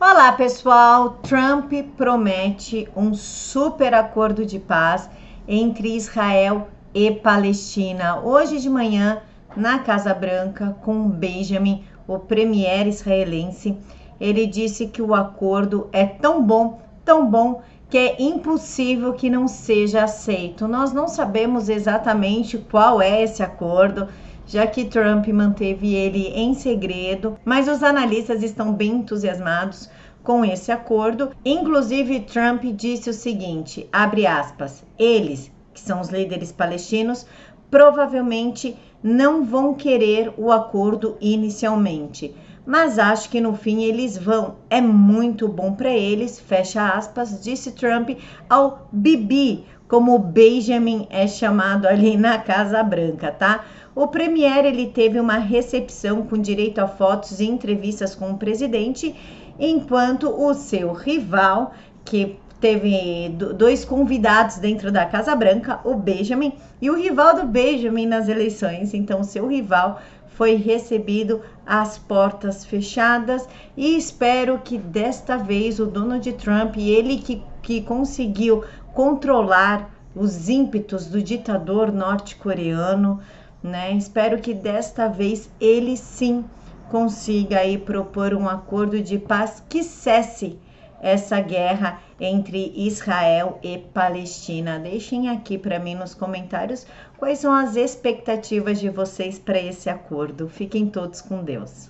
Olá, pessoal. Trump promete um super acordo de paz entre Israel e Palestina. Hoje de manhã, na Casa Branca, com Benjamin, o premier israelense, ele disse que o acordo é tão bom, tão bom, que é impossível que não seja aceito. Nós não sabemos exatamente qual é esse acordo já que Trump manteve ele em segredo, mas os analistas estão bem entusiasmados com esse acordo. Inclusive, Trump disse o seguinte: abre aspas, eles, que são os líderes palestinos, provavelmente não vão querer o acordo inicialmente, mas acho que no fim eles vão. É muito bom para eles, fecha aspas, disse Trump ao Bibi, como Benjamin é chamado ali na Casa Branca, tá? O premier ele teve uma recepção com direito a fotos e entrevistas com o presidente, enquanto o seu rival, que teve dois convidados dentro da Casa Branca, o Benjamin e o rival do Benjamin nas eleições. Então, seu rival foi recebido às portas fechadas e espero que desta vez o Donald Trump, ele que, que conseguiu controlar os ímpetos do ditador norte-coreano, né? Espero que desta vez ele sim consiga aí propor um acordo de paz que cesse essa guerra entre Israel e Palestina. Deixem aqui para mim nos comentários quais são as expectativas de vocês para esse acordo. Fiquem todos com Deus.